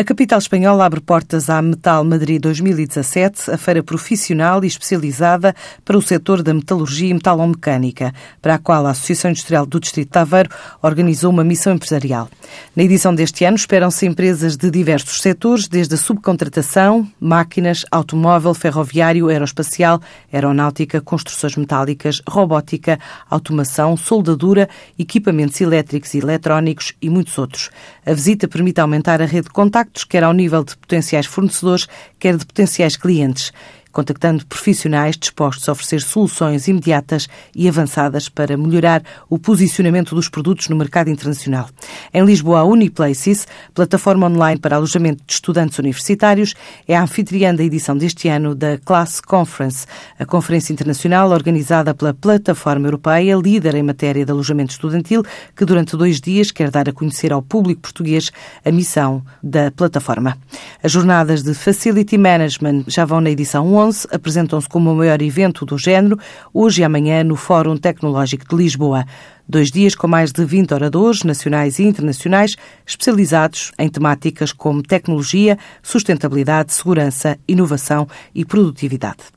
A capital espanhola abre portas à Metal Madrid 2017, a feira profissional e especializada para o setor da metalurgia e metalomecânica, para a qual a Associação Industrial do Distrito de Aveiro organizou uma missão empresarial. Na edição deste ano esperam-se empresas de diversos setores, desde a subcontratação, máquinas, automóvel, ferroviário, aeroespacial, aeronáutica, construções metálicas, robótica, automação, soldadura, equipamentos elétricos e eletrónicos e muitos outros. A visita permite aumentar a rede de contactos quer ao nível de potenciais fornecedores, quer de potenciais clientes contactando profissionais dispostos a oferecer soluções imediatas e avançadas para melhorar o posicionamento dos produtos no mercado internacional. Em Lisboa, a Uniplaces, plataforma online para alojamento de estudantes universitários, é a anfitriã da edição deste ano da Class Conference, a conferência internacional organizada pela plataforma europeia, líder em matéria de alojamento estudantil, que durante dois dias quer dar a conhecer ao público português a missão da plataforma. As jornadas de Facility Management já vão na edição 11 2011 apresentam-se como o maior evento do género, hoje e amanhã no Fórum Tecnológico de Lisboa. Dois dias com mais de 20 oradores nacionais e internacionais especializados em temáticas como tecnologia, sustentabilidade, segurança, inovação e produtividade.